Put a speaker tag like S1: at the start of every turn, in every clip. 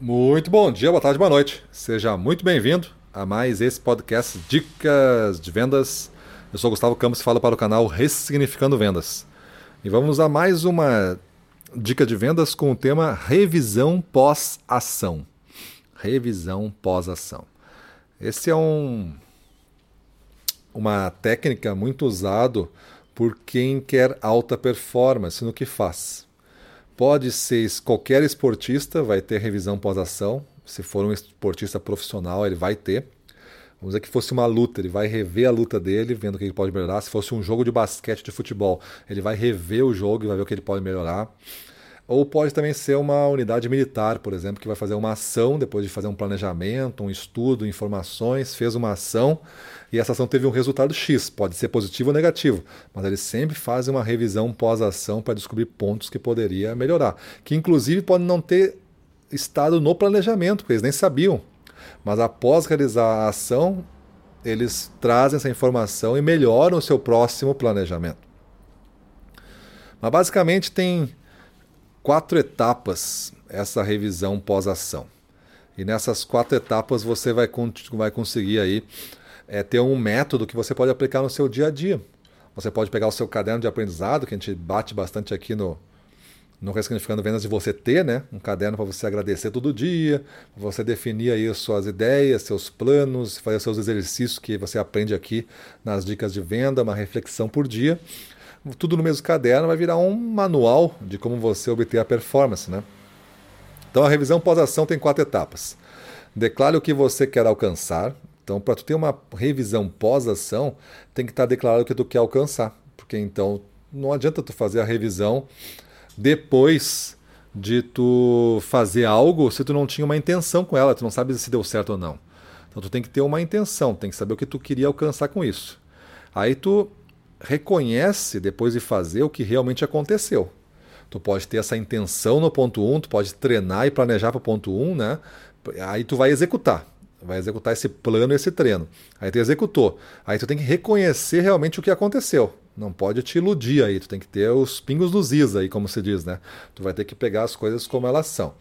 S1: Muito bom dia, boa tarde, boa noite. Seja muito bem-vindo a mais esse podcast Dicas de Vendas. Eu sou Gustavo Campos e falo para o canal Ressignificando Vendas. E vamos a mais uma dica de vendas com o tema revisão pós-ação. Revisão pós-ação. Esse é um uma técnica muito usado por quem quer alta performance no que faz. Pode ser qualquer esportista, vai ter revisão pós-ação. Se for um esportista profissional, ele vai ter. Vamos dizer que fosse uma luta, ele vai rever a luta dele, vendo o que ele pode melhorar. Se fosse um jogo de basquete, de futebol, ele vai rever o jogo e vai ver o que ele pode melhorar. Ou pode também ser uma unidade militar, por exemplo, que vai fazer uma ação depois de fazer um planejamento, um estudo, informações, fez uma ação e essa ação teve um resultado X, pode ser positivo ou negativo, mas eles sempre fazem uma revisão pós-ação para descobrir pontos que poderia melhorar, que inclusive podem não ter estado no planejamento, porque eles nem sabiam. Mas após realizar a ação, eles trazem essa informação e melhoram o seu próximo planejamento. Mas basicamente tem quatro etapas essa revisão pós-ação. E nessas quatro etapas você vai, vai conseguir aí é, ter um método que você pode aplicar no seu dia a dia. Você pode pegar o seu caderno de aprendizado, que a gente bate bastante aqui no, no Ressignificando Vendas, de você ter né, um caderno para você agradecer todo dia, você definir aí suas ideias, seus planos, fazer seus exercícios que você aprende aqui nas dicas de venda, uma reflexão por dia tudo no mesmo caderno, vai virar um manual de como você obter a performance. Né? Então a revisão pós-ação tem quatro etapas. Declare o que você quer alcançar. Então, para tu ter uma revisão pós-ação, tem que estar declarado o que tu quer alcançar. Porque então não adianta tu fazer a revisão depois de tu fazer algo se tu não tinha uma intenção com ela, tu não sabe se deu certo ou não. Então tu tem que ter uma intenção, tem que saber o que tu queria alcançar com isso. Aí tu reconhece depois de fazer o que realmente aconteceu. Tu pode ter essa intenção no ponto 1, um, tu pode treinar e planejar para o ponto 1, um, né? Aí tu vai executar. Vai executar esse plano, esse treino. Aí tu executou. Aí tu tem que reconhecer realmente o que aconteceu. Não pode te iludir aí. Tu tem que ter os pingos dos is aí, como se diz, né? Tu vai ter que pegar as coisas como elas são.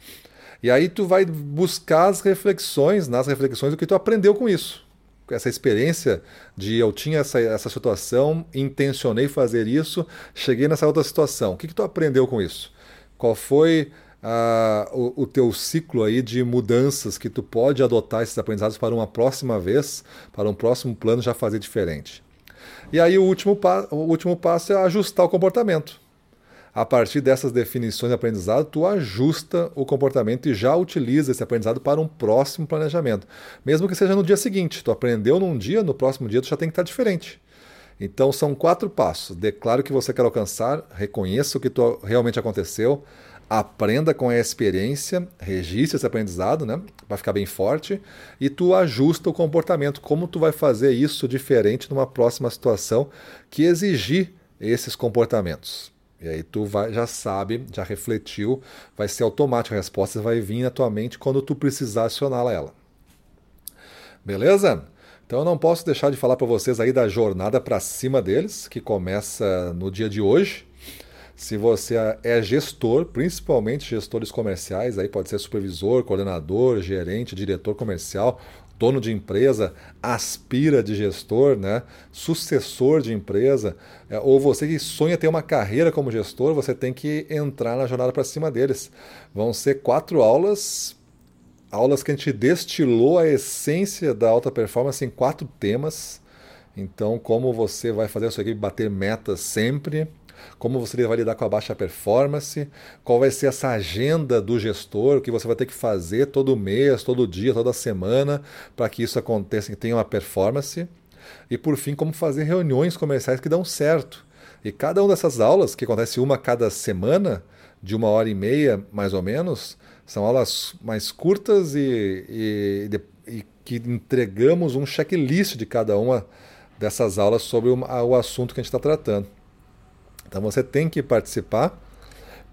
S1: E aí tu vai buscar as reflexões, nas reflexões, o que tu aprendeu com isso essa experiência de eu tinha essa, essa situação, intencionei fazer isso, cheguei nessa outra situação. O que, que tu aprendeu com isso? Qual foi uh, o, o, teu ciclo aí de mudanças que tu pode adotar esses aprendizados para uma próxima vez, para um próximo plano já fazer diferente? E aí o último, o último passo é ajustar o comportamento a partir dessas definições de aprendizado, tu ajusta o comportamento e já utiliza esse aprendizado para um próximo planejamento. Mesmo que seja no dia seguinte. Tu aprendeu num dia, no próximo dia tu já tem que estar diferente. Então são quatro passos. Declare o que você quer alcançar, reconheça o que tu, realmente aconteceu, aprenda com a experiência, registre esse aprendizado, né, para ficar bem forte, e tu ajusta o comportamento, como tu vai fazer isso diferente numa próxima situação que exigir esses comportamentos. E aí tu vai, já sabe, já refletiu, vai ser automático, a resposta vai vir na tua mente quando tu precisar acioná-la ela. Beleza? Então eu não posso deixar de falar para vocês aí da jornada para cima deles, que começa no dia de hoje. Se você é gestor, principalmente gestores comerciais, aí pode ser supervisor, coordenador, gerente, diretor comercial, dono de empresa, aspira de gestor, né? sucessor de empresa, é, ou você que sonha ter uma carreira como gestor, você tem que entrar na jornada para cima deles. Vão ser quatro aulas, aulas que a gente destilou a essência da alta performance em quatro temas. Então, como você vai fazer a sua equipe bater metas sempre, como você vai lidar com a baixa performance, qual vai ser essa agenda do gestor, o que você vai ter que fazer todo mês, todo dia, toda semana, para que isso aconteça e tenha uma performance. E por fim, como fazer reuniões comerciais que dão certo. E cada uma dessas aulas, que acontece uma cada semana, de uma hora e meia mais ou menos, são aulas mais curtas e, e, e que entregamos um checklist de cada uma dessas aulas sobre o, o assunto que a gente está tratando. Então você tem que participar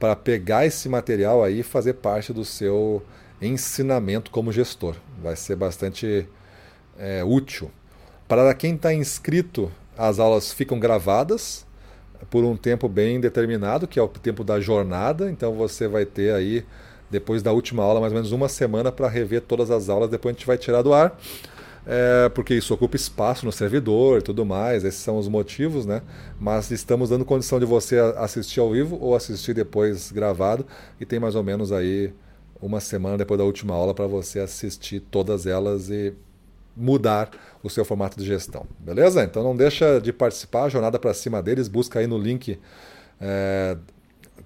S1: para pegar esse material aí e fazer parte do seu ensinamento como gestor. Vai ser bastante é, útil. Para quem está inscrito, as aulas ficam gravadas por um tempo bem determinado, que é o tempo da jornada. Então você vai ter aí depois da última aula, mais ou menos uma semana para rever todas as aulas, depois a gente vai tirar do ar. É, porque isso ocupa espaço no servidor e tudo mais, esses são os motivos, né? Mas estamos dando condição de você assistir ao vivo ou assistir depois gravado, e tem mais ou menos aí uma semana depois da última aula para você assistir todas elas e mudar o seu formato de gestão, beleza? Então não deixa de participar, jornada para cima deles, busca aí no link é,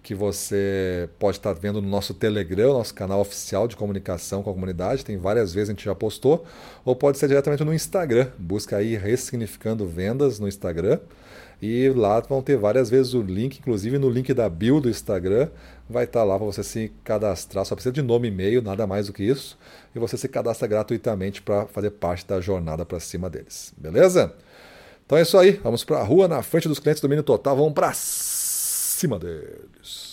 S1: que você pode estar vendo no nosso Telegram, nosso canal oficial de comunicação com a comunidade, tem várias vezes a gente já postou, ou pode ser diretamente no Instagram, busca aí Ressignificando Vendas no Instagram, e lá vão ter várias vezes o link, inclusive no link da bio do Instagram, vai estar lá para você se cadastrar, só precisa de nome e e-mail, nada mais do que isso, e você se cadastra gratuitamente para fazer parte da jornada para cima deles, beleza? Então é isso aí, vamos para a rua na frente dos clientes do Mini Total, vamos para cima deles.